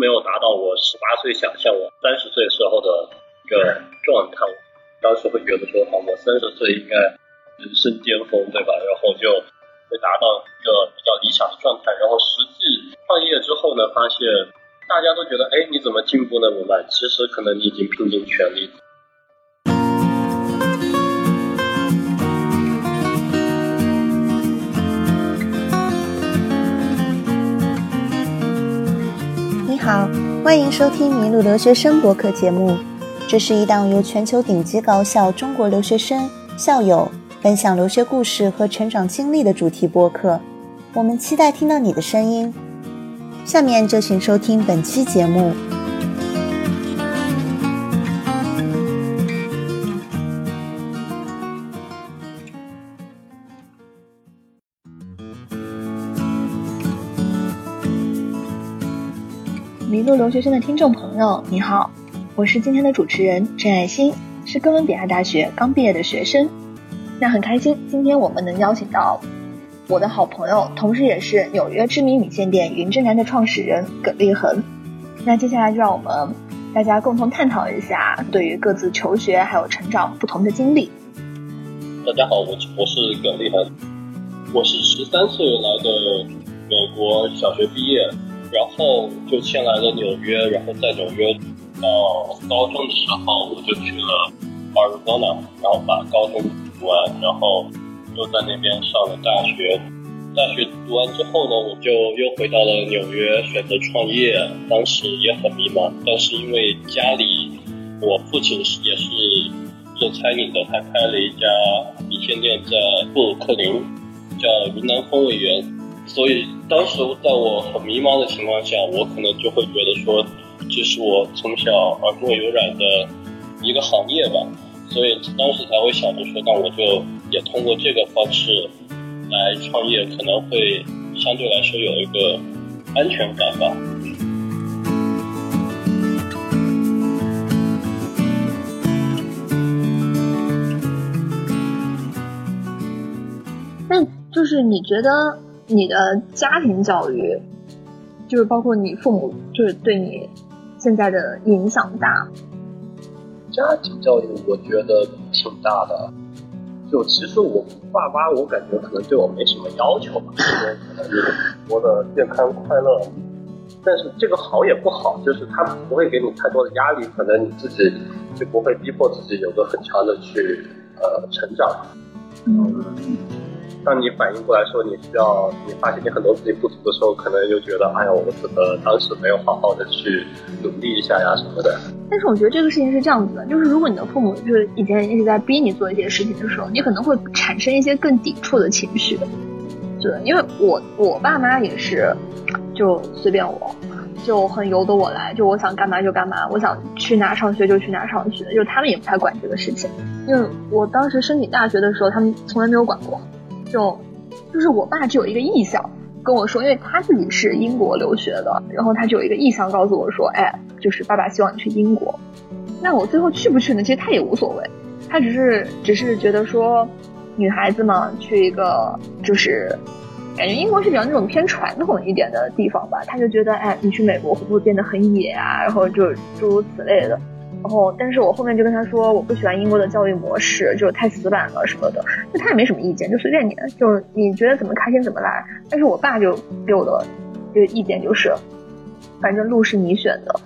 没有达到我十八岁想象我三十岁时候的一个状态。当时会觉得说，啊，我三十岁应该人生巅峰，对吧？然后就会达到一个比较理想的状态。然后实际创业之后呢，发现大家都觉得，哎，你怎么进步那么慢？其实可能你已经拼尽全力。好，欢迎收听《迷路留学生》博客节目。这是一档由全球顶级高校中国留学生校友分享留学故事和成长经历的主题播客。我们期待听到你的声音。下面就请收听本期节目。留学生的听众朋友，你好，我是今天的主持人郑爱心，是哥伦比亚大学刚毕业的学生。那很开心，今天我们能邀请到我的好朋友，同时也是纽约知名米线店云之南的创始人耿立恒。那接下来就让我们大家共同探讨一下对于各自求学还有成长不同的经历。大家好，我我是耿立恒，我是十三岁来的美国小学毕业。然后就迁来了纽约，然后在纽约到高中的时候，我就去了 Arizona，然后把高中读完，然后又在那边上了大学。大学读完之后呢，我就又回到了纽约，选择创业。当时也很迷茫，但是因为家里我父亲是也是做餐饮的，他开了一家米线店在布鲁克林，叫云南风味园。所以当时在我很迷茫的情况下，我可能就会觉得说，这是我从小耳濡目染的一个行业吧。所以当时才会想着说，那我就也通过这个方式来创业，可能会相对来说有一个安全感吧。那就是你觉得？你的家庭教育，就是包括你父母，就是对你现在的影响大。家庭教育我觉得挺大的，就其实我爸妈，我感觉可能对我没什么要求吧，可能活得健康快乐。但是这个好也不好，就是他不会给你太多的压力，可能你自己就不会逼迫自己有个很强的去呃成长。嗯。当你反应过来说你需要，你发现你很多自己不足的时候，可能又觉得，哎呀，我怎么当时没有好好的去努力一下呀什么的。但是我觉得这个事情是这样子的，就是如果你的父母就是以前一直在逼你做一些事情的时候，你可能会产生一些更抵触的情绪。对，因为我我爸妈也是，就随便我，就很由得我来，就我想干嘛就干嘛，我想去哪上学就去哪上学，就他们也不太管这个事情。因为我当时申请大学的时候，他们从来没有管过。就，就是我爸就有一个意向跟我说，因为他自己是英国留学的，然后他就有一个意向告诉我说，哎，就是爸爸希望你去英国。那我最后去不去呢？其实他也无所谓，他只是只是觉得说，女孩子嘛，去一个就是感觉英国是比较那种偏传统一点的地方吧，他就觉得，哎，你去美国会不会变得很野啊？然后就诸如此类的。然后，但是我后面就跟他说，我不喜欢英国的教育模式，就是太死板了什么的。就他也没什么意见，就随便你，就是你觉得怎么开心怎么来。但是我爸就给我的这个意见就是，反正路是你选的，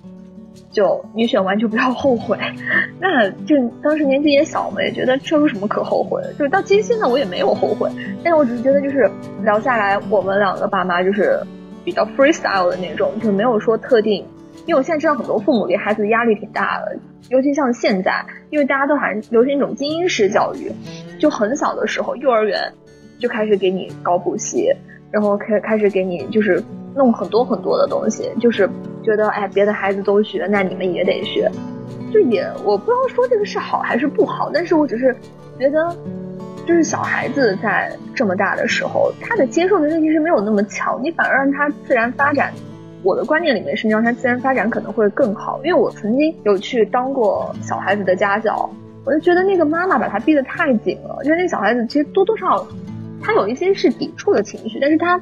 就你选完就不要后悔。那就当时年纪也小嘛，也觉得这有什么可后悔的？就到今现在我也没有后悔，但是我只是觉得就是聊下来，我们两个爸妈就是比较 freestyle 的那种，就没有说特定。因为我现在知道很多父母给孩子压力挺大的，尤其像现在，因为大家都还流行一种精英式教育，就很小的时候，幼儿园就开始给你搞补习，然后开开始给你就是弄很多很多的东西，就是觉得哎别的孩子都学，那你们也得学，就也我不知道说这个是好还是不好，但是我只是觉得，就是小孩子在这么大的时候，他的接受能力其实没有那么强，你反而让他自然发展。我的观念里面是，让他自然发展可能会更好，因为我曾经有去当过小孩子的家教，我就觉得那个妈妈把他逼得太紧了，因为那小孩子其实多多少少，他有一些是抵触的情绪，但是他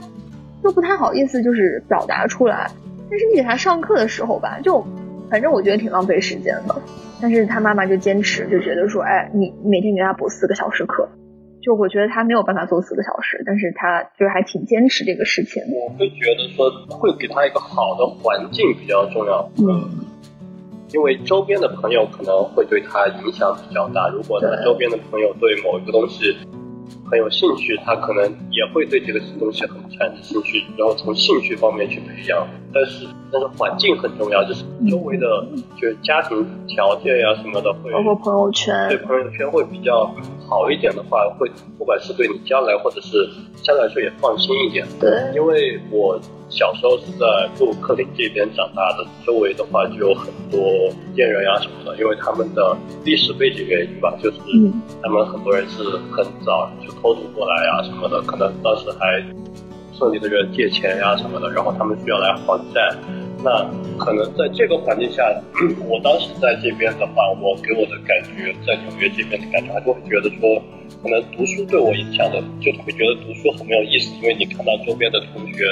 又不太好意思就是表达出来，但是你给他上课的时候吧，就反正我觉得挺浪费时间的。但是他妈妈就坚持，就觉得说，哎，你每天给他补四个小时课，就我觉得他没有办法做四个小时，但是他就是还挺坚持这个事情。我会觉得说，会给他一个好的环境比较重要。嗯，因为周边的朋友可能会对他影响比较大。如果他周边的朋友对某一个东西，很有兴趣，他可能也会对这个东西很产生兴趣，然后从兴趣方面去培养。但是，但是环境很重要，就是周围的，就是家庭条件呀什么的，会包括朋友圈，对朋友圈会比较好一点的话，会不管是对你将来或者是相对来说也放心一点。对，因为我。小时候是在布鲁克林这边长大的，周围的话就有很多贱人呀什么的，因为他们的历史背景原因吧，就是他们很多人是很早就偷渡过来呀什么的，可能当时还村里的人借钱呀什么的，然后他们需要来还债。那可能在这个环境下，我当时在这边的话，我给我的感觉，在纽约这边的感觉，还是会觉得说，可能读书对我影响的，就会觉得读书很没有意思，因为你看到周边的同学。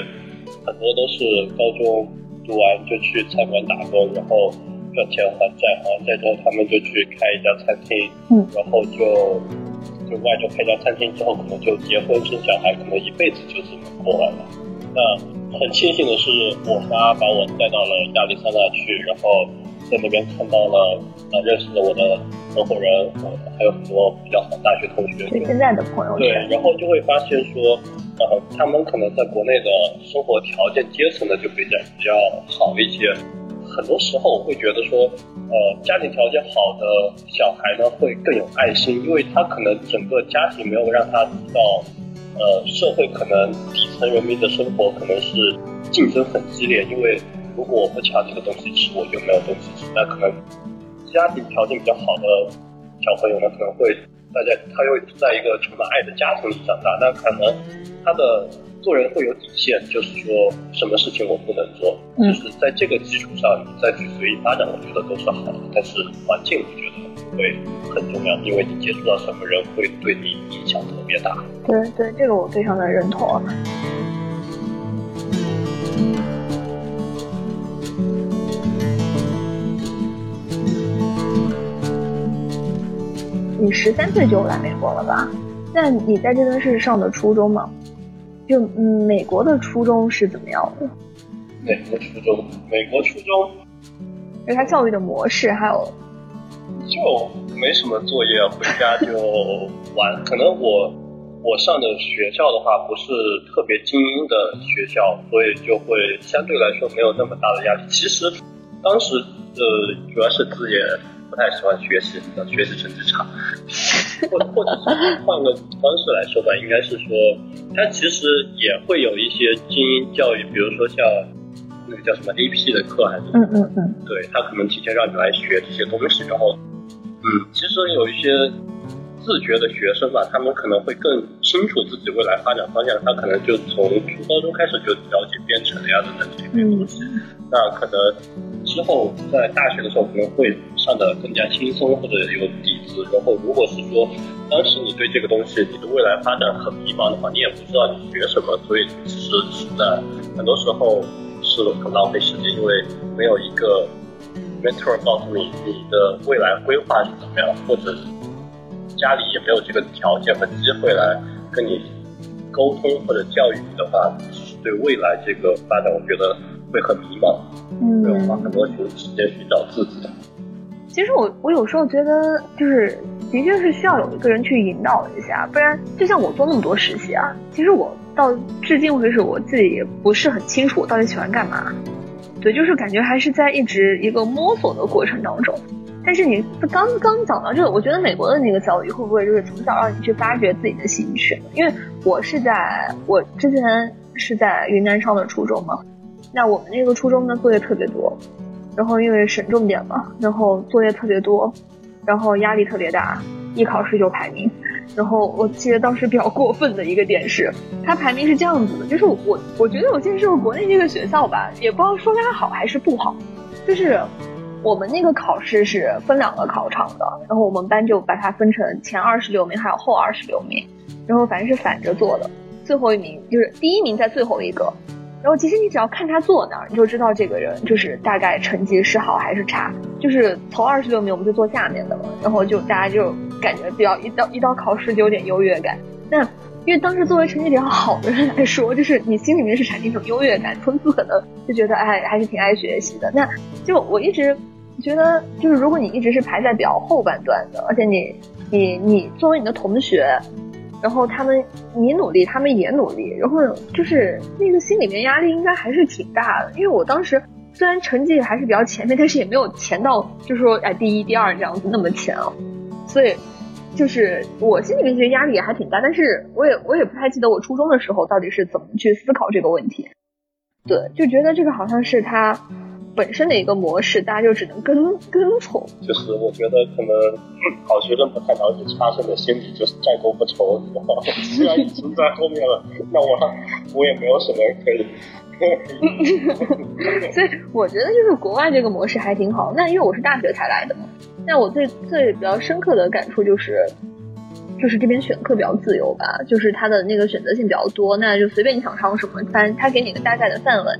很多都是高中读完就去餐馆打工，然后赚钱还债，还完债之后他们就去开一家餐厅，嗯，然后就就外头开家餐厅之后，可能就结婚生小孩，可能一辈子就这么过完了。那很庆幸的是，我妈把我带到了亚利桑那去，然后在那边看到了，呃，认识了我的合伙人，还有很多比较好的大学同学，对现在的朋友对，然后就会发现说。呃，他们可能在国内的生活条件阶层呢就比较比较好一些。很多时候我会觉得说，呃，家庭条件好的小孩呢会更有爱心，因为他可能整个家庭没有让他知道，呃，社会可能底层人民的生活可能是竞争很激烈。因为如果我不抢这个东西吃，我就没有东西吃。那可能家庭条件比较好的小朋友呢，可能会。大家，他又在一个充满爱的家庭里长大，那可能他的做人会有底线，就是说什么事情我不能做，就是在这个基础上你再去随意发展，我觉得都是好的。但是环境我觉得会很重要，因为你接触到什么人会对你影响特别大。对对，这个我非常的认同。你十三岁就来美国了吧？那你在这边是上的初中吗？就嗯，美国的初中是怎么样的？美国初中，美国初中，就他教育的模式还有，就没什么作业，回家就玩。可能我我上的学校的话不是特别精英的学校，所以就会相对来说没有那么大的压力。其实当时呃，主要是自己。不太喜欢学习，学习成绩差，或或者是换个方式来说吧，应该是说，他其实也会有一些精英教育，比如说像那个叫什么 AP 的课，还是嗯嗯嗯，对他可能提前让你来学这些东西，然后嗯，其实有一些。自觉的学生吧，他们可能会更清楚自己未来发展方向。他可能就从初高中开始就了解编程呀等等这些东西。那可能之后在大学的时候可能会上的更加轻松或者有底子。然后如果是说当时你对这个东西你的未来发展很迷茫的话，你也不知道你学什么，所以其实是在很多时候是很浪费时间，因为没有一个 mentor 告诉你你的未来规划是怎么样，或者。家里也没有这个条件和机会来跟你沟通或者教育你的话，其实对未来这个发展，我觉得会很迷茫，嗯，花很多时间寻找自己。其实我我有时候觉得，就是的确是需要有一个人去引导一下，不然就像我做那么多实习啊，其实我到至今为止，我自己也不是很清楚我到底喜欢干嘛。对，就是感觉还是在一直一个摸索的过程当中。但是你刚刚讲到这个，我觉得美国的那个教育会不会就是从小让你去发掘自己的兴趣？因为我是在我之前是在云南上的初中嘛，那我们那个初中呢作业特别多，然后因为省重点嘛，然后作业特别多，然后压力特别大，一考试就排名。然后我记得当时比较过分的一个点是，它排名是这样子的，就是我我觉得我进入国内这个学校吧，也不知道说它好还是不好，就是。我们那个考试是分两个考场的，然后我们班就把它分成前二十六名还有后二十六名，然后反正是反着做的，最后一名就是第一名在最后一个，然后其实你只要看他坐那儿，你就知道这个人就是大概成绩是好还是差。就是头二十六名我们就坐下面的嘛，然后就大家就感觉比较一到一到考试就有点优越感。那因为当时作为成绩比较好的人来说，就是你心里面是产生一种优越感，从此可能就觉得哎还是挺爱学习的。那就我一直觉得，就是如果你一直是排在比较后半段的，而且你你你作为你的同学。然后他们你努力，他们也努力，然后就是那个心里面压力应该还是挺大的。因为我当时虽然成绩还是比较前面，但是也没有前到就是说哎第一、第二这样子那么前哦。所以就是我心里面其实压力也还挺大，但是我也我也不太记得我初中的时候到底是怎么去思考这个问题。对，就觉得这个好像是他。本身的一个模式，大家就只能跟跟从。就是我觉得可能好学生不太了解差生的心理，就是债多不愁，你知道吗？既然已经在后面了，那我我也没有什么可以。所以我觉得就是国外这个模式还挺好。那因为我是大学才来的嘛，那我最最比较深刻的感触就是，就是这边选课比较自由吧，就是它的那个选择性比较多，那就随便你想上什么，反正他给你个大概的范围。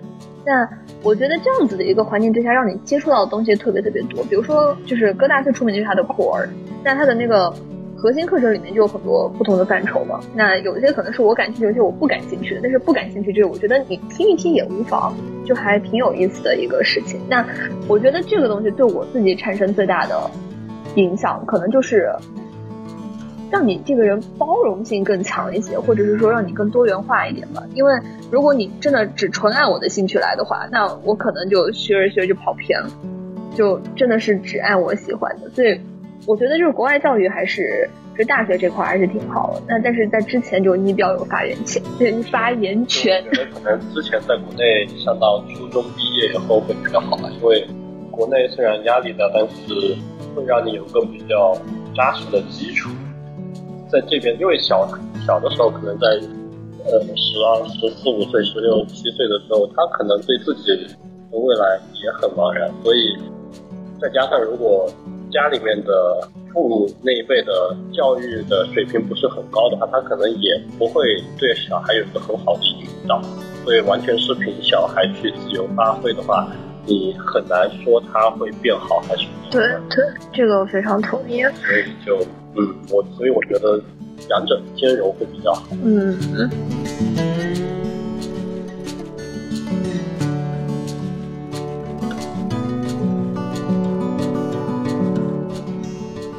那我觉得这样子的一个环境之下，让你接触到的东西特别特别多。比如说，就是哥大最出名就是它的 core，那它的那个核心课程里面就有很多不同的范畴嘛。那有一些可能是我感兴趣，有些我不感兴趣的。但是不感兴趣，就是我觉得你听一听也无妨，就还挺有意思的一个事情。那我觉得这个东西对我自己产生最大的影响，可能就是。让你这个人包容性更强一些，或者是说让你更多元化一点吧。因为如果你真的只纯按我的兴趣来的话，那我可能就学着学着就跑偏了，就真的是只按我喜欢的。所以我觉得就是国外教育还是就大学这块还是挺好的。那但是在之前就你比较有发言权，发言权。我觉得可能之前在国内上到初中毕业以后会比较好吧，因为国内虽然压力大，但是会让你有个比较扎实的基础。在这边，因为小小的时候，可能在呃十二、十四五岁、十六七岁的时候，他可能对自己的未来也很茫然，所以再加上如果家里面的父母那一辈的教育的水平不是很高的话，他可能也不会对小孩有一个很好的引导，所以完全是凭小孩去自由发挥的话，你很难说他会变好还是对对，这个我非常同意，所以就。嗯，我所以我觉得两者兼容会比较好。嗯。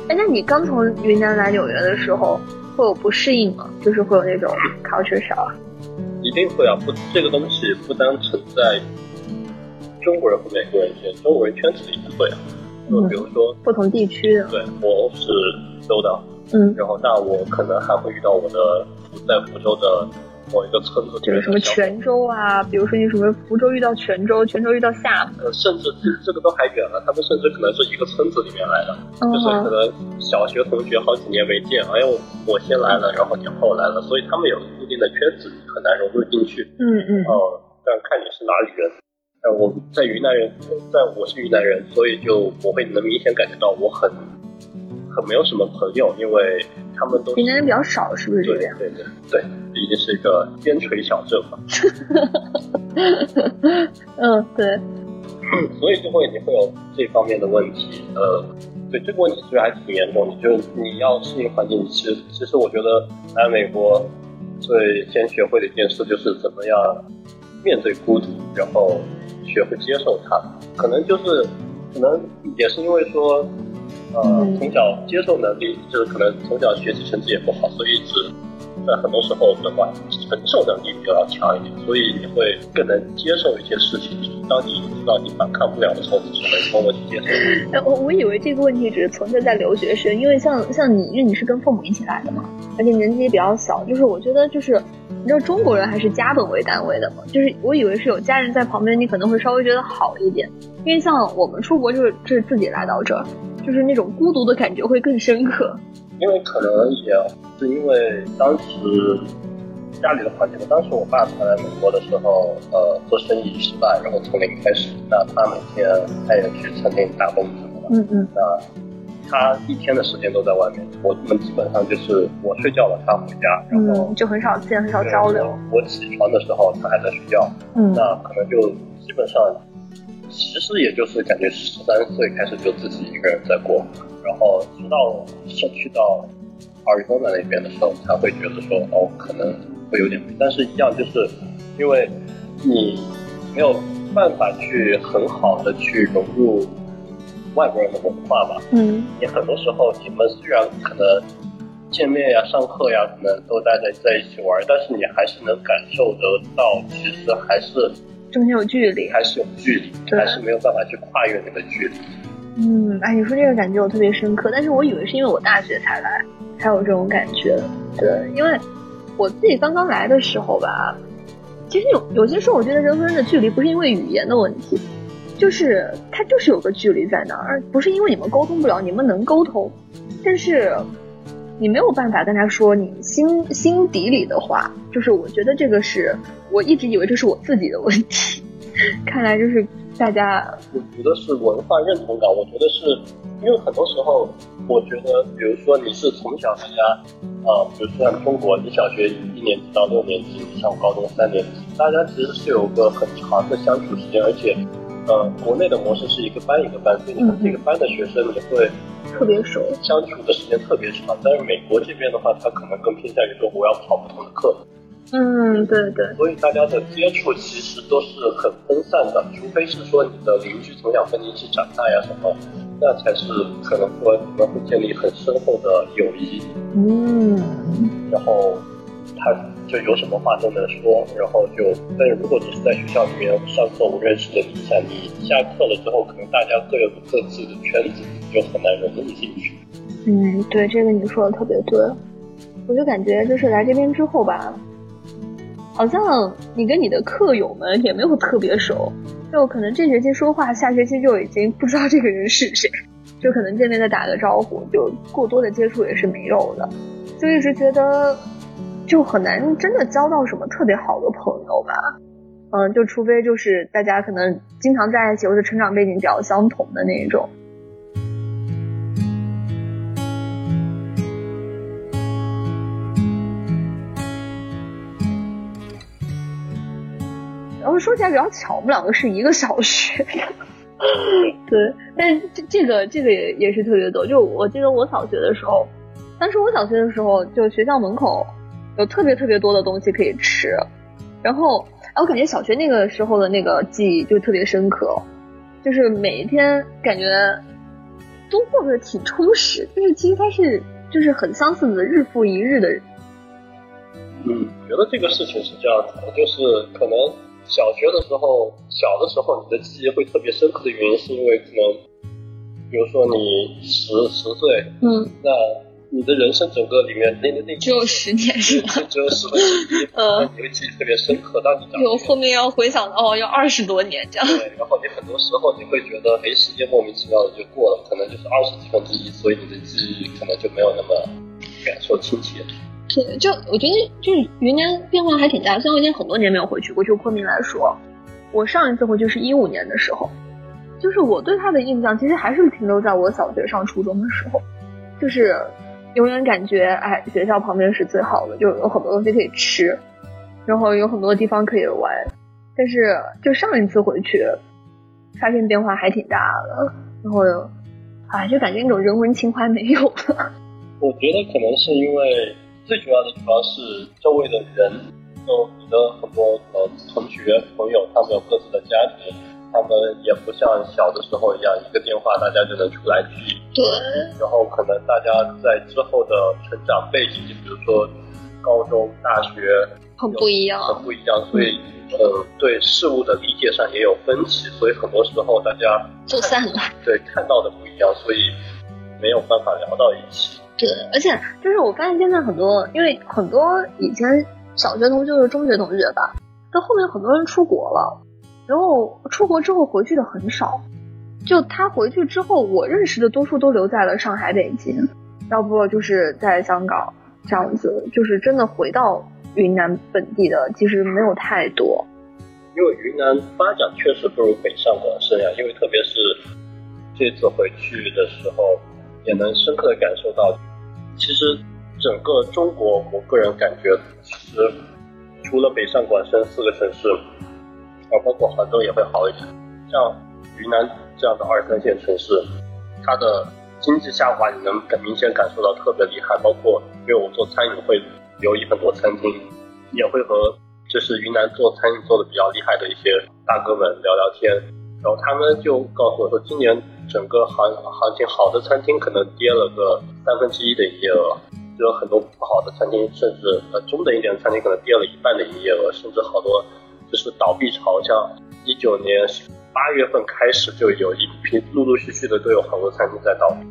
哎，那你刚从云南来纽约的时候，会有不适应吗？就是会有那种 culture shock？一定会啊！不，这个东西不单存在中国人和美国人间，中国人圈子里也会啊。就比如说不同地区的。对，我是。州的，嗯，然后那我可能还会遇到我的在福州的某一个村子，就是什么泉州啊，比如说你什么福州遇到泉州，泉州遇到厦门，呃，甚至这个都还远了，他们甚至可能是一个村子里面来的，就是可能小学同学好几年没见，哎呦，我先来了，然后你后来了，所以他们有固定的圈子，很难融入进去，嗯嗯，哦，但看你是哪里人，呃，我在云南人，在我是云南人，所以就我会能明显感觉到我很。很没有什么朋友，因为他们都云南人比较少，是不是这样？对对对，已经是一个边陲小镇了。嗯，对。所以就会你会有这方面的问题，呃，对这个问题其实还挺严重的，就是你要适应环境。其实，其实我觉得来美国最先学会的一件事就是怎么样面对孤独，然后学会接受它。可能就是，可能也是因为说。呃，从小接受能力就是可能从小学习成绩也不好，所以一直在很多时候的话，承受能力比较强一点，所以你会更能接受一些事情。当你知道你反抗不了的时候，你只能默默去接受。哎，我我以为这个问题只是存在在留学生，因为像像你，因为你是跟父母一起来的嘛，而且年纪也比较小，就是我觉得就是你知道中国人还是家本为单位的嘛，就是我以为是有家人在旁边，你可能会稍微觉得好一点，因为像我们出国就是就是自己来到这儿。就是那种孤独的感觉会更深刻，因为可能也是因为当时家里的环境吧。当时我爸他来美国的时候，呃，做生意失败，然后从零开始。那他每天他也去餐厅打工什么的。嗯嗯。那他一天的时间都在外面，我们基本上就是我睡觉了，他回家，然后嗯，就很少见，很少交流。我起床的时候，他还在睡觉，嗯那可能就基本上，其实也就是感觉十三岁开始就自己一个人在过，然后直到是去到阿尔多纳那边的时候，才会觉得说哦，可能会有点，但是一样就是因为你没有办法去很好的去融入外国人的文化吧，嗯你很多时候你们虽然可能见面呀、上课呀，可能都待在在一起玩，但是你还是能感受得到，其实还是中间有距离。还是有距离，还是没有办法去跨越那个距离。嗯，哎，你说这个感觉我特别深刻，但是我以为是因为我大学才来才有这种感觉。对，因为我自己刚刚来的时候吧，其实有有些时候我觉得人和人的距离不是因为语言的问题，就是它就是有个距离在那儿，不是因为你们沟通不了，你们能沟通，但是你没有办法跟他说你心心底里的话。就是我觉得这个是我一直以为这是我自己的问题，看来就是大家我觉得是文化认同感，我觉得是因为很多时候，我觉得，比如说你是从小大家，呃，比如说像中国，你小学一年级到六年级，你上高中三年级，大家其实是有个很长的相处时间，而且，呃，国内的模式是一个班一个班，所以你跟这个班的学生你会特别熟。相处的时间特别长。但是美国这边的话，他可能更偏向于说我要跑不同的课，嗯，对对，所以大家的接触其实都是很分散的，除非是说你的邻居从小跟你一起长大呀什么，那才是可能说你们会建立很深厚的友谊，嗯，然后他就有什么话都能说，然后就，但是如果只是在学校里面上课我认识的你一下，你下课了之后，可能大家各有各自的圈子，就很难融入进去。嗯，对，这个你说的特别对。我就感觉就是来这边之后吧，好像你跟你的课友们也没有特别熟，就可能这学期说话，下学期就已经不知道这个人是谁，就可能见面再打个招呼，就过多的接触也是没有的，就一直觉得就很难真的交到什么特别好的朋友吧。嗯，就除非就是大家可能经常在一起，或者成长背景比较相同的那一种。然后说起来比较巧，我们两个是一个小学的，对，但这这个这个也也是特别多。就我记得我小学的时候，当时我小学的时候，就学校门口有特别特别多的东西可以吃，然后哎，我感觉小学那个时候的那个记忆就特别深刻，就是每一天感觉都过得挺充实，就是其实它是就是很相似的日复一日的嗯，觉得这个事情是这样子的，就是可能小学的时候，小的时候你的记忆会特别深刻的原因，是因为可能，比如说你十十岁，嗯，那你的人生整个里面那那那只有十年是吧？只有十分之一，嗯那你会记忆特别深刻。当你讲有后面要回想到哦，要二十多年这样。对，然后你很多时候你会觉得，哎，时间莫名其妙的就过了，可能就是二十几分之一，所以你的记忆可能就没有那么感受亲切。对，就我觉得就是云南变化还挺大，虽然我已经很多年没有回去过，就昆明来说，我上一次回去是一五年的时候，就是我对他的印象其实还是停留在我小学上初中的时候，就是永远感觉哎，学校旁边是最好的，就有很多东西可以吃，然后有很多地方可以玩，但是就上一次回去，发现变化还挺大的，然后哎，就感觉那种人文情怀没有了。我觉得可能是因为最主要的主要是周围的人，就你的很多呃同学朋友，他们有各自的家庭，他们也不像小的时候一样，一个电话大家就能出来聚。对，然后可能大家在之后的成长背景，就比如说高中、大学，很不一样。很不一样，所以呃对事物的理解上也有分歧，所以很多时候大家就散了。对看到的不一样，所以没有办法聊到一起。对，而且就是我发现现在很多，因为很多以前小学同学中学同学吧，到后面很多人出国了，然后出国之后回去的很少。就他回去之后，我认识的多数都留在了上海、北京，要不就是在香港这样子，就是真的回到云南本地的其实没有太多。因为云南发展确实不如北上广深呀，因为特别是这次回去的时候，也能深刻的感受到，其实整个中国，我个人感觉，其实除了北上广深四个城市，啊，包括杭州也会好一点。像云南这样的二三线城市，它的经济下滑，你能明显感受到特别厉害。包括因为我做餐饮，会留意很多餐厅，也会和就是云南做餐饮做的比较厉害的一些大哥们聊聊天，然后他们就告诉我说，今年整个行行情好的餐厅可能跌了个三分之一的营业额，就有很多不好的餐厅，甚至呃中等一点的餐厅可能跌了一半的营业额，甚至好多就是倒闭潮，像一九年。八月份开始就有一批陆陆续续的都有很多餐厅在倒闭，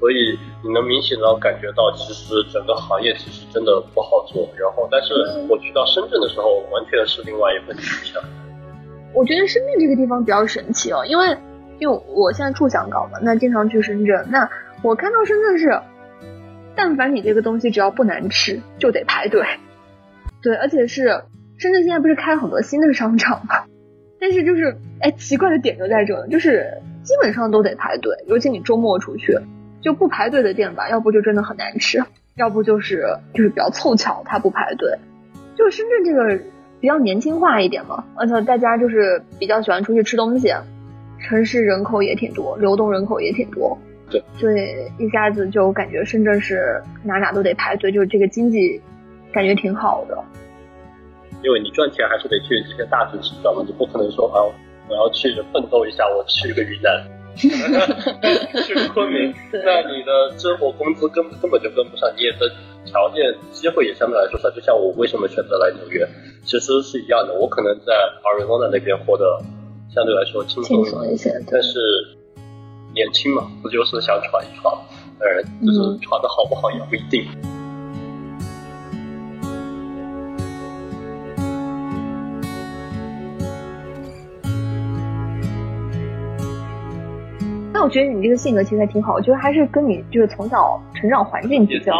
所以你能明显的感觉到，其实整个行业其实真的不好做。然后，但是我去到深圳的时候，完全是另外一份景象。我觉得深圳这个地方比较神奇哦，因为因为我现在住香港嘛，那经常去深圳，那我看到深圳是，但凡你这个东西只要不难吃，就得排队。对，而且是深圳现在不是开了很多新的商场吗？但是就是，哎，奇怪的点就在这，就是基本上都得排队，尤其你周末出去，就不排队的店吧，要不就真的很难吃，要不就是就是比较凑巧它不排队。就是深圳这个比较年轻化一点嘛，而且大家就是比较喜欢出去吃东西，城市人口也挺多，流动人口也挺多，对，所以一下子就感觉深圳是哪哪都得排队，就是这个经济感觉挺好的。因为你赚钱还是得去这些大城市，知道吗？你不可能说啊，我要去奋斗一下，我去个云南，去个昆明，那你的生活工资根根本就跟不上，你也的条件机会也相对来说少。就像我为什么选择来纽约，其实是一样的。我可能在 Arizona 那边活得相对来说轻松一些，但是年轻嘛，不就是想闯一闯？当然，就是闯的好不好也不一定。我觉得你这个性格其实还挺好，我觉得还是跟你就是从小成长环境比较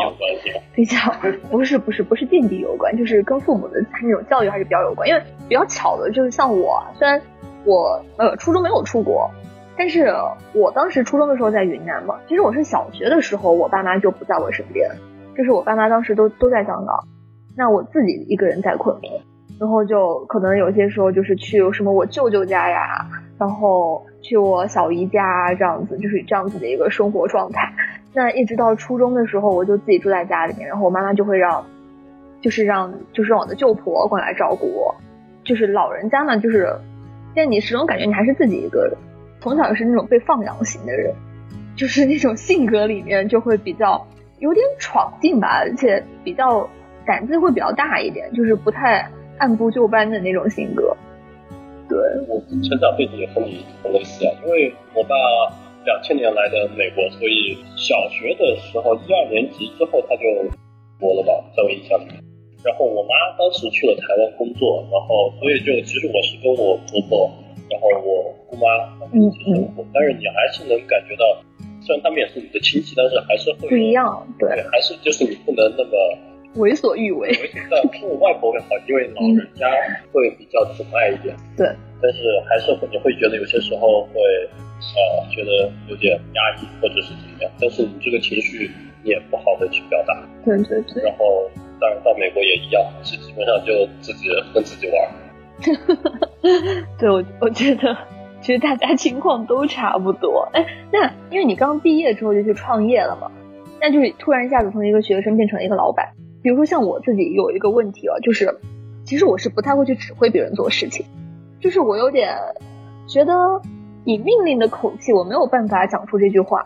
比较 不是不是不是垫底有关，就是跟父母的那种教育还是比较有关。因为比较巧的就是像我，虽然我呃初中没有出国，但是我当时初中的时候在云南嘛。其实我是小学的时候，我爸妈就不在我身边，就是我爸妈当时都都在香港，那我自己一个人在昆明，然后就可能有些时候就是去什么我舅舅家呀，然后。去我小姨家这样子，就是这样子的一个生活状态。那一直到初中的时候，我就自己住在家里面，然后我妈妈就会让，就是让，就是让我的舅婆过来照顾我。就是老人家嘛，就是，但你始终感觉你还是自己一个人。从小是那种被放养型的人，就是那种性格里面就会比较有点闯劲吧，而且比较胆子会比较大一点，就是不太按部就班的那种性格。对，我成长背景也和你很类似啊，因为我爸两千年来的美国，所以小学的时候一二年级之后他就国了吧，在我印象里。然后我妈当时去了台湾工作，然后所以就其实我是跟我婆婆，然后我姑妈一起生活，但是你还是能感觉到，虽然他们也是你的亲戚，但是还是会不一样，对，还是就是你不能那么。为所欲为，但听我外婆会好，因为老人家会比较宠爱一点。对，但是还是会你会觉得有些时候会呃觉得有点压抑或者是怎么样，但是你这个情绪你也不好的去表达。对对对。然后当然到美国也一样，是基本上就自己跟自己玩。对，我我觉得其实大家情况都差不多。哎，那因为你刚毕业之后就去创业了嘛，那就是突然一下子从一个学生变成了一个老板。比如说像我自己有一个问题啊，就是其实我是不太会去指挥别人做事情，就是我有点觉得以命令的口气，我没有办法讲出这句话。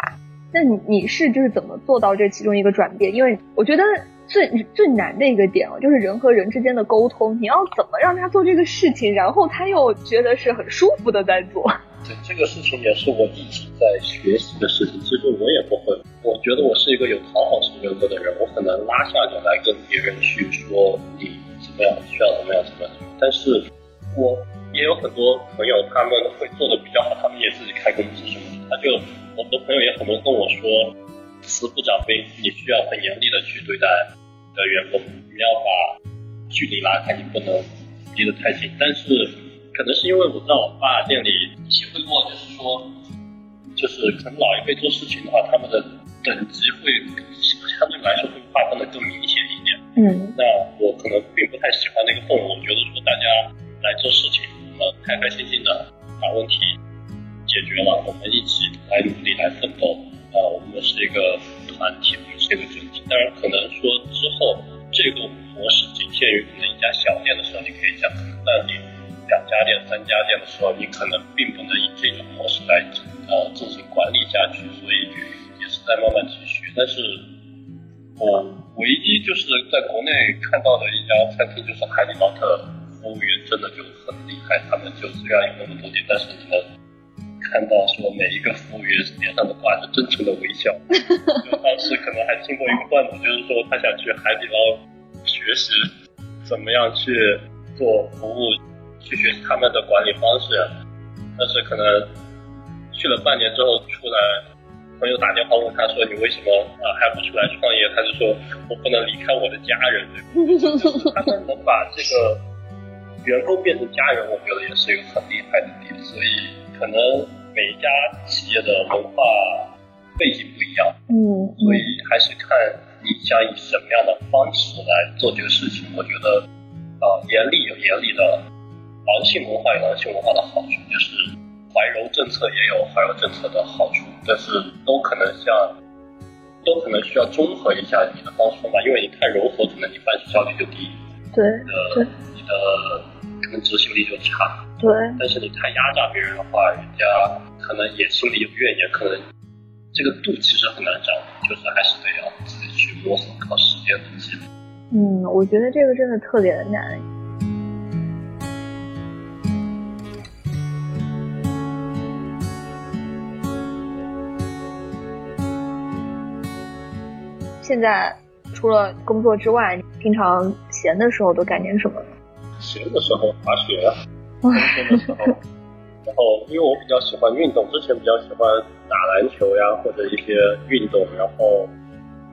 那你你是就是怎么做到这其中一个转变？因为我觉得最最难的一个点啊，就是人和人之间的沟通，你要怎么让他做这个事情，然后他又觉得是很舒服的在做。对这个事情也是我一直在学习的事情。其实我也不会，我觉得我是一个有讨好型人格的人，我很难拉下脸来跟别人去说你怎么样，需要怎么样怎么样。但是我也有很多朋友，他们会做的比较好，他们也自己开公司什么的。他就我的朋友也很多跟我说，慈不掌兵，你需要很严厉的去对待你的员工，你要把距离拉开，你不能离得太近。但是。可能是因为我在我爸店里体会过，就是说，就是可能老一辈做事情的话，他们的等级会相对来说会划分的更明显一点。嗯那我可能并不太喜欢那个氛围，我觉得说大家来做事情，呃，开开心心的把问题解决了，我们一起来努力来奋斗，啊，我们是一个团体，我们是一个整体。当然，可能说之后这个模式仅限于可能一家小店的时候，你可以讲，可能在你两家店、三家店的时候，你可能并不能以这种模式来呃进行管理下去，所以也是在慢慢继续。但是我唯一就是在国内看到的一家餐厅，就是海底捞的服务员真的就很厉害，他们就虽然有那么多店，但是你能看到说每一个服务员脸上都挂着真诚的微笑。就当时可能还听过一个段子，就是说他想去海底捞学习怎么样去做服务，去学习他们的管理方式，但是可能去了半年之后出来。朋友打电话问他说：“你为什么啊还不出来创业？”他就说：“我不能离开我的家人。”就 是他们能把这个员工变成家人，我觉得也是一个很厉害的点。所以可能每一家企业的文化背景不一样，嗯所以还是看你想以什么样的方式来做这个事情。我觉得，啊、严厉有严厉的狼性文化有狼性文化的好处，就是怀柔政策也有怀柔政策的好处，但是都可能像。都可能需要综合一下你的方式吧，因为你太柔和，可能你办事效率就低，对你的对你的可能执行力就差。对，但是你太压榨别人的话，人家可能也心里有怨言，可能这个度其实很难掌握，就是还是得要自己去摸索，靠时间的积累。嗯，我觉得这个真的特别的难。现在除了工作之外，平常闲的时候都干点什么呢？闲的时候滑雪啊，工作的时候，然后因为我比较喜欢运动，之前比较喜欢打篮球呀或者一些运动，然后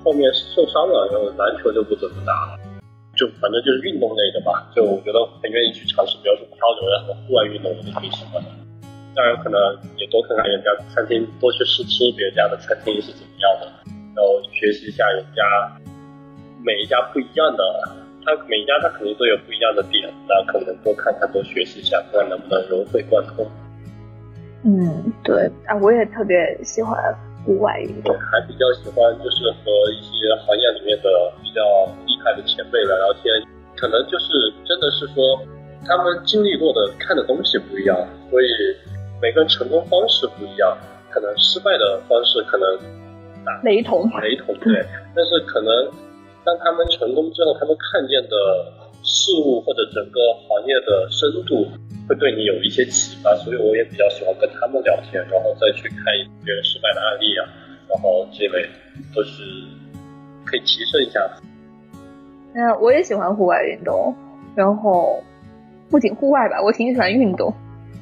后面受伤了，然后篮球就不怎么打了。就反正就是运动类的吧，就我觉得很愿意去尝试，比如说漂流呀什么户外运动，我都挺喜欢的。当然可能也多看看人家餐厅，多去试吃别人家的餐厅是怎么样的，然后学习一下人家每一家不一样的，他每一家他肯定都有不一样的点，那可能多看看多学习一下，看看能不能融会贯通。嗯，对啊，我也特别喜欢户外运动。还比较喜欢就是和一些行业里面的比较厉害的前辈聊聊天，可能就是真的是说他们经历过的看的东西不一样，所以每个人成功方式不一样，可能失败的方式可能雷同，雷同对，但是可能当他们成功之后，他们看见的事物或者整个行业的深度会对你有一些启发，所以我也比较喜欢跟他们聊天，然后再去看别人失败的案例啊，然后这类都是可以提升一下。那我也喜欢户外运动，然后不仅户外吧，我挺喜欢运动，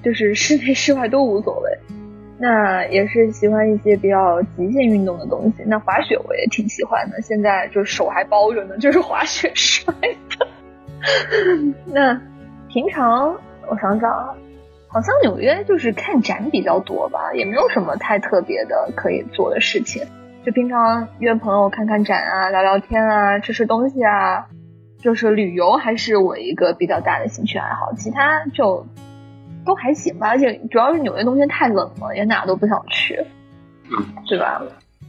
就是室内室外都无所谓。那也是喜欢一些比较极限运动的东西。那滑雪我也挺喜欢的，现在就手还包着呢，就是滑雪摔的。那平常我想想啊，好像纽约就是看展比较多吧，也没有什么太特别的可以做的事情。就平常约朋友看看展啊，聊聊天啊，吃吃东西啊，就是旅游还是我一个比较大的兴趣爱好，其他就都还行吧。而且主要是纽约冬天太冷了，也哪都不想去，嗯，对吧？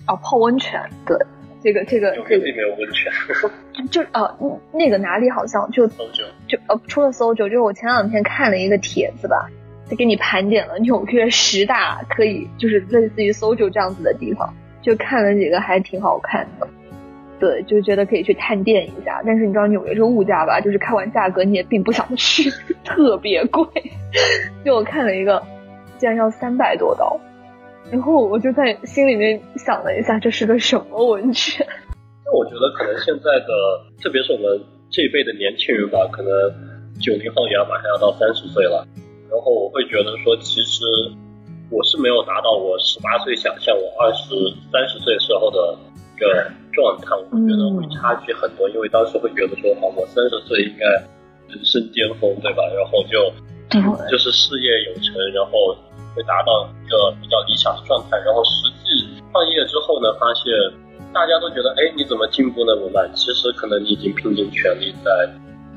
哦，泡温泉，对，这个这个这个约并没有温泉，就呃嗯那个哪里好像就就呃除了搜酒，就是我前两天看了一个帖子吧，就给你盘点了纽约十大可以就是类似于搜酒这样子的地方，就看了几个还挺好看的。对，就觉得可以去探店一下，但是你知道纽约这个物价吧，就是看完价格你也并不想去，特别贵。就我看了一个，竟然要三百多刀，然后我就在心里面想了一下，这是个什么温泉？那我觉得可能现在的，特别是我们这一辈的年轻人吧，可能九零后也要马上要到三十岁了，然后我会觉得说，其实我是没有达到我十八岁想象我二十三十岁时候的一个状态，我觉得会差距很多，因为当时会觉得说，好，我三十岁应该人生巅峰，对吧？然后就就是事业有成，然后会达到一个比较理想的状态，然后实际创业之后呢，发现大家都觉得，哎，你怎么进步那么慢？其实可能你已经拼尽全力在，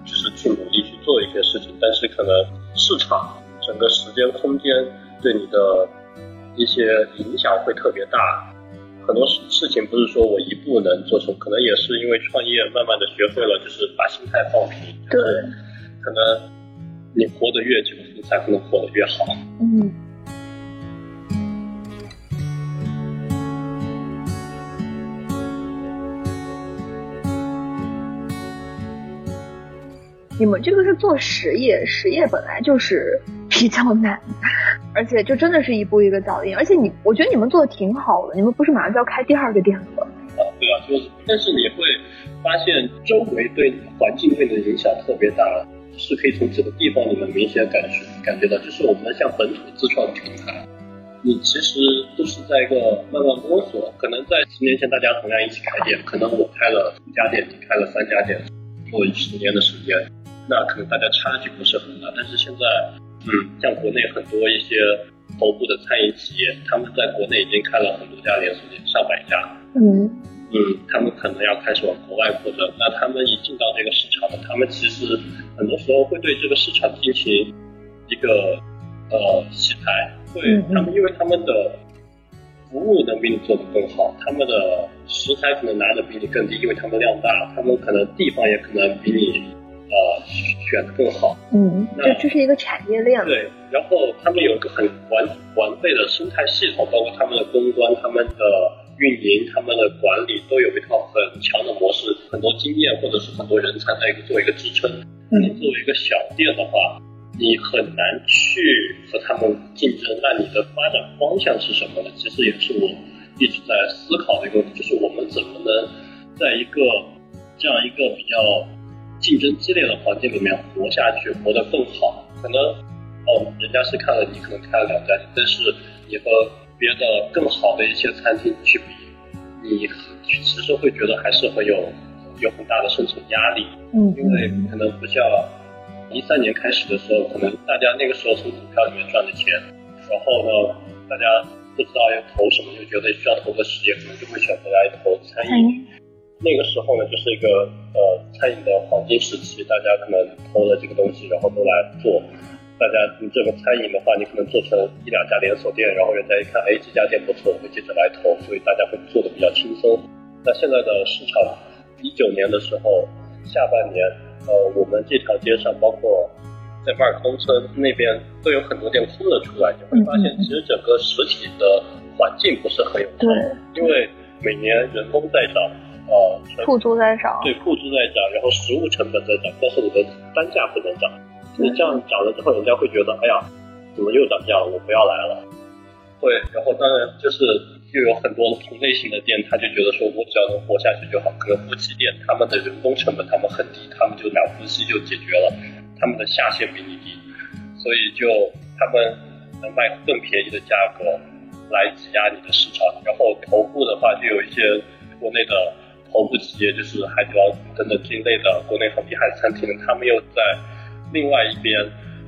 就是去努力去做一些事情，但是可能市场整个时间空间对你的一些影响会特别大。很多事事情不是说我一步能做成，可能也是因为创业慢慢的学会了，就是把心态放平。对，可能你活得越久，你才可能活得越好。嗯。你们这个是做实业，实业本来就是比较难，而且就真的是一步一个脚印。而且你，我觉得你们做的挺好的，你们不是马上就要开第二个店了吗？啊，对啊，就是，但是你会发现周围对环境对你的影响特别大，是可以从这个地方你们明显感受感觉到，就是我们像本土自创品牌，你其实都是在一个慢慢摸索。可能在十年前大家同样一起开店，可能我开了五家店，你开了三家店，过十年的时间。那可能大家差距不是很大，但是现在，嗯，像国内很多一些头部的餐饮企业，他们在国内已经开了很多家连锁店，上百家。嗯嗯，他们可能要开始往国外扩张。那他们一进到这个市场，他们其实很多时候会对这个市场进行一个呃洗牌，会他们因为他们的服务能比你做的更好，他们的食材可能拿的比你更低，因为他们量大，他们可能地方也可能比你。呃，选的更好。嗯，这这是一个产业链。对，然后他们有一个很完完备的生态系统，包括他们的公关、他们的运营、他们的管理，都有一套很强的模式，很多经验或者是很多人才在做一个支撑。那你作为一个小店的话，你很难去和他们竞争。那你的发展方向是什么呢？其实也是我一直在思考的一个问题，就是我们怎么能在一个这样一个比较。竞争激烈的环境里面活下去，活得更好。可能哦，人家是看了你可能开了两家店，但是你和别的更好的一些餐厅去比，你其实会觉得还是会有有很大的生存压力。嗯，因为可能不像一三年开始的时候，可能大家那个时候从股票里面赚的钱，然后呢，大家不知道要投什么，就觉得需要投个实业，可能就会选择来投餐饮。那个时候呢，就是一个呃餐饮的黄金时期，大家可能投了这个东西，然后都来做。大家你这个餐饮的话，你可能做成一两家连锁店，然后人家一看，哎，这家店不错，我会接着来投，所以大家会做的比较轻松。那现在的市场，一九年的时候下半年，呃，我们这条街上，包括在马尔通村那边，都有很多店空了出来，你会发现其实整个实体的环境不是很有对，因为每年人工在涨。哦，铺租在涨，对，铺租在涨，然后食物成本在涨，但是你的单价不能涨。你这样涨了之后，人家会觉得，哎呀，怎么又涨价了？我不要来了。对，然后当然就是又有很多同类型的店，他就觉得说我只要能活下去就好。可能夫妻店他们的人工成本他们很低，他们就两夫妻就解决了，他们的下限比你低，所以就他们能卖更便宜的价格来挤压你的市场。然后头部的话，就有一些国内的。头部企业就是海底捞等等这一类的国内很厉害的餐厅，他们又在另外一边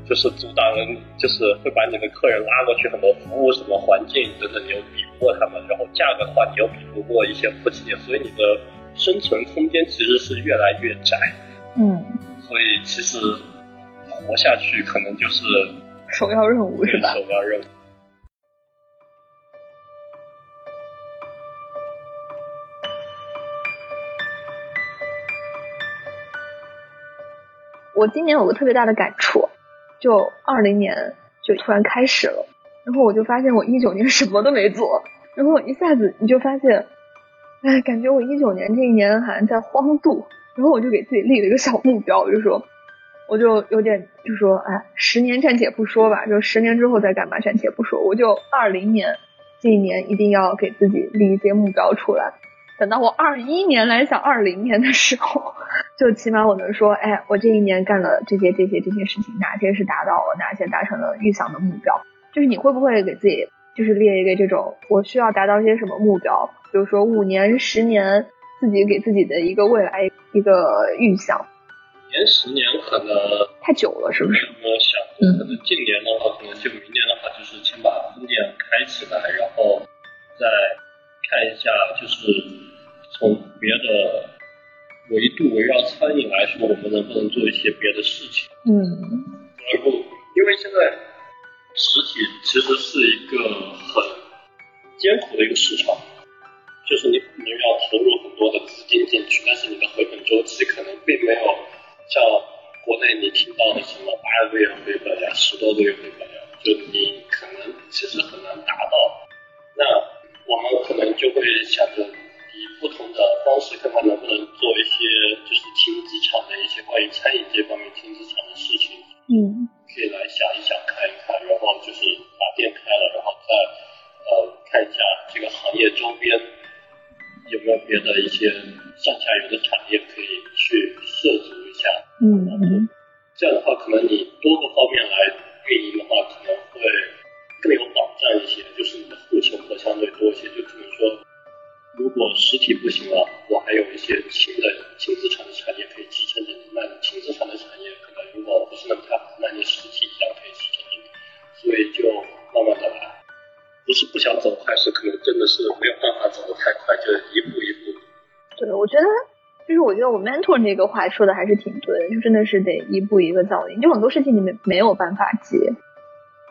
就是阻挡人，就是会把你的客人拉过去，很多服务什么环境等等，你又比不过他们，然后价格的话你又比不过一些夫妻店，所以你的生存空间其实是越来越窄。嗯，所以其实活下去可能就是首要任务，是吧？首要任务。我今年有个特别大的感触，就二零年就突然开始了，然后我就发现我一九年什么都没做，然后一下子你就发现，哎，感觉我一九年这一年好像在荒度，然后我就给自己立了一个小目标，我就说，我就有点就说，哎，十年暂且不说吧，就十年之后再干嘛暂且不说，我就二零年这一年一定要给自己立一些目标出来。等到我二一年来想二零年的时候，就起码我能说，哎，我这一年干了这些这些这些事情，哪些是达到了，哪些达成了预想的目标。就是你会不会给自己就是列一个这种我需要达到一些什么目标？比如说五年、十年，自己给自己的一个未来一个预想。年十年可能太久了，是不是？我想，可能近年的话，可能就明年的话，就是先把分店开起来，然后再。看一下，就是从别的维度围绕餐饮来说，我们能不能做一些别的事情？嗯，然后因为现在实体其实是一个很艰苦的一个市场，就是你你要投入很多的资金进去，但是你的回本周期可能并没有像国内你听到的什么八个月回本呀、十多个月回本呀，就你可能其实很难达到。那我们可能就会想着以不同的方式，看看能不能做一些就是轻资产的一些关于餐饮这方面轻资产的事情。嗯，可以来想一想、看一看，然后就是把店开了，然后再呃看一下这个行业周边有没有别的一些上下游的产业可以去涉足一下。嗯嗯，这样的话，可能你多个方面来运营的话，可能会更有保障一些，就是你的护城河相对多一些。就可能说，如果实体不行了，我还有一些轻的轻资产的产业可以继承着你。那轻资产的产业可能如果不是那么太好，那你实体一样可以继承着你。所以就慢慢的来，不是不想走快，是可能真的是没有办法走得太快，就一步一步。对，我觉得就是我觉得我 mentor 那个话说的还是挺对的，就真的是得一步一个脚印，就很多事情你们没有办法接，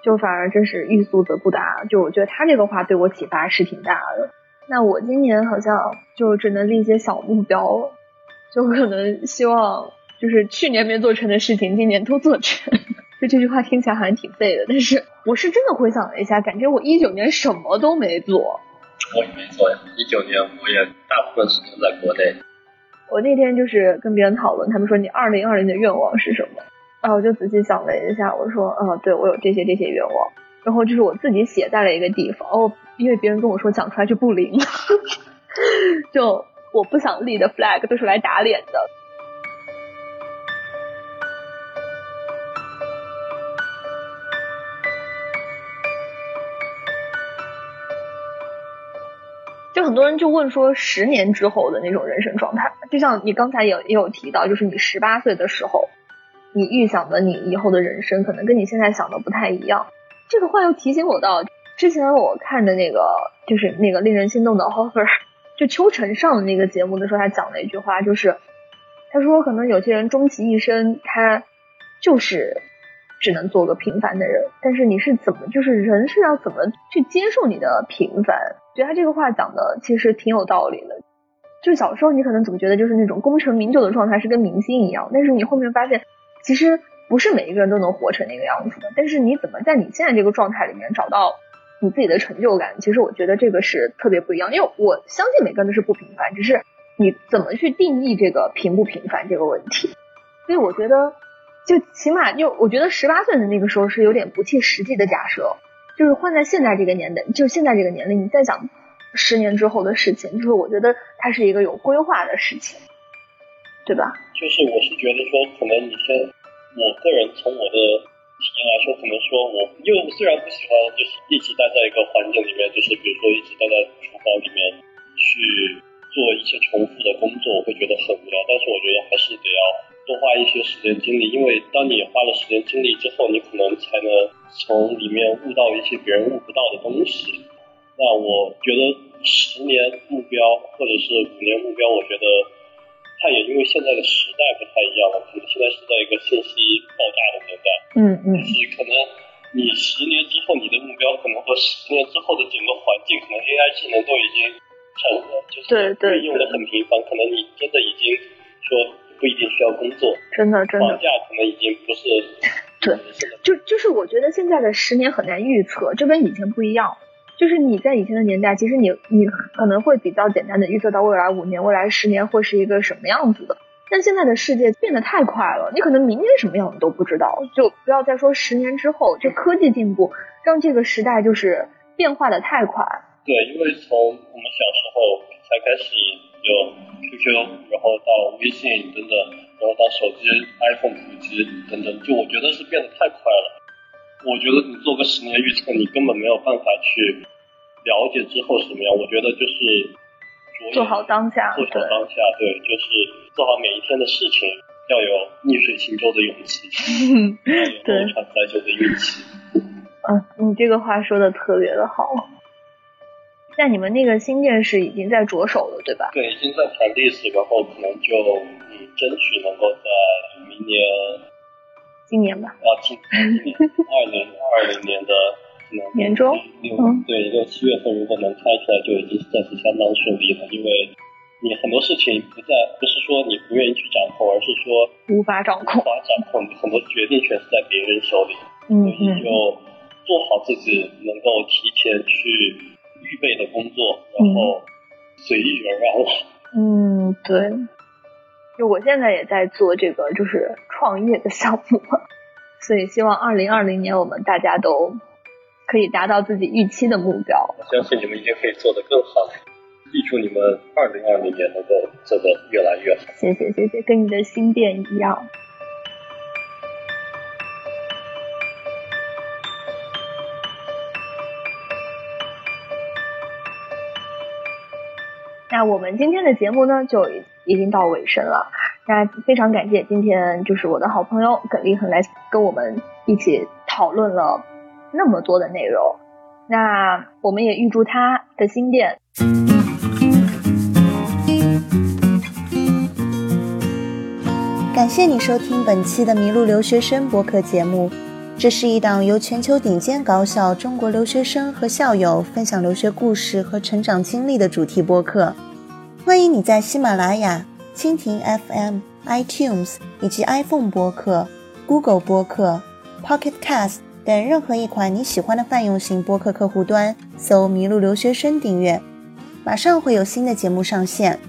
就反而真是欲速则不达。就我觉得他这个话对我启发是挺大的。那我今年好像就只能立一些小目标了，就可能希望就是去年没做成的事情，今年都做成。就这句话听起来好像挺废的，但是我是真的回想了一下，感觉我一九年什么都没做。我也没做呀，一九年我也大部分时间在国内。我那天就是跟别人讨论，他们说你二零二零的愿望是什么？啊，我就仔细想了一下，我说，嗯，对我有这些这些愿望，然后就是我自己写在了一个地方，哦，因为别人跟我说讲出来就不灵，就我不想立的 flag 都是来打脸的。就很多人就问说，十年之后的那种人生状态，就像你刚才也也有提到，就是你十八岁的时候，你预想的你以后的人生，可能跟你现在想的不太一样。这个话又提醒我到之前我看的那个，就是那个令人心动的 offer，就秋晨上的那个节目的时候，他讲了一句话，就是他说可能有些人终其一生，他就是只能做个平凡的人，但是你是怎么，就是人是要怎么去接受你的平凡？觉得他这个话讲的其实挺有道理的。就小时候你可能总觉得就是那种功成名就的状态是跟明星一样，但是你后面发现其实不是每一个人都能活成那个样子的。但是你怎么在你现在这个状态里面找到你自己的成就感？其实我觉得这个是特别不一样，因为我相信每个人都是不平凡，只是你怎么去定义这个平不平凡这个问题。所以我觉得，就起码就我觉得十八岁的那个时候是有点不切实际的假设。就是换在现在这个年代，就现在这个年龄，你再讲十年之后的事情，就是我觉得它是一个有规划的事情，对吧？就是我是觉得说，可能你先，我个人从我的体验来说，可能说我因为虽然不喜欢就是一直待在一个环境里面，就是比如说一直待在厨房里面去做一些重复的工作，我会觉得很无聊。但是我觉得还是得要多花一些时间精力，因为当你花了时间精力之后，你可能才能从里面悟到一些别人悟不到的东西。那我觉得十年目标或者是五年目标，我觉得它也因为现在的时代不太一样了，可能现在是在一个信息爆炸的年代，嗯嗯就是可能你十年之后你的目标可能和十年之后的整个环境，可能 AI 技能都已经产生，就是对对用的很频繁，可能你真的已经说不一定需要工作，真的真的房价可能已经不是对是的，就就是我觉得现在的十年很难预测，这跟以前不一样。就是你在以前的年代，其实你你可能会比较简单的预测到未来五年、未来十年会是一个什么样子的。但现在的世界变得太快了，你可能明年什么样都不知道。就不要再说十年之后，这科技进步让这个时代就是变化的太快。对，因为从我们小时候才开始有 QQ，然后到微信等等，然后到手机 iPhone 普及等等，就我觉得是变得太快了。我觉得你做个十年预测，你根本没有办法去了解之后什么样。我觉得就是做好当下，做好，当下，对，就是做好每一天的事情，要有逆水行舟的勇气，要有对谋场载酒的运气。嗯，你这个话说的特别的好。那你们那个新店是已经在着手了，对吧？对，已经在谈历史，然后可能就嗯，争取能够在明年，今年吧，啊，今今年二零二零年的可能年中六嗯对六七月份，如果能开出来，就已经算是相当顺利了，因为你很多事情不在，不是说你不愿意去掌控，而是说无法掌控无。法掌控，你很多决定权是在别人手里。嗯所以嗯就做好自己能够提前去预备的工作，然后随遇而安了。嗯，对。就我现在也在做这个就是创业的项目嘛，所以希望二零二零年我们大家都可以达到自己预期的目标。我相信你们一定可以做得更好。预祝你们二零二零年能够做得越来越好。谢谢谢谢，跟你的新店一样。那我们今天的节目呢，就已经到尾声了。那非常感谢今天就是我的好朋友耿立恒来跟我们一起讨论了那么多的内容。那我们也预祝他的新店感谢你收听本期的麋鹿留学生播客节目。这是一档由全球顶尖高校中国留学生和校友分享留学故事和成长经历的主题播客。欢迎你在喜马拉雅、蜻蜓 FM、iTunes 以及 iPhone 播客、Google 播客、Pocket Cast 等任何一款你喜欢的泛用型播客客户端搜“麋鹿留学生”订阅，马上会有新的节目上线。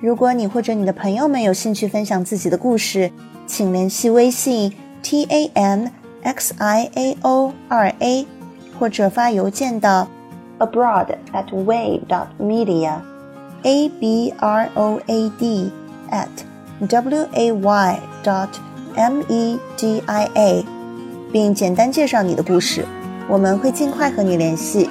如果你或者你的朋友们有兴趣分享自己的故事，请联系微信 t a n x i a o 二 a，或者发邮件到 abroad at wave dot media a b r o a d at w a y dot m e d i a，并简单介绍你的故事，我们会尽快和你联系。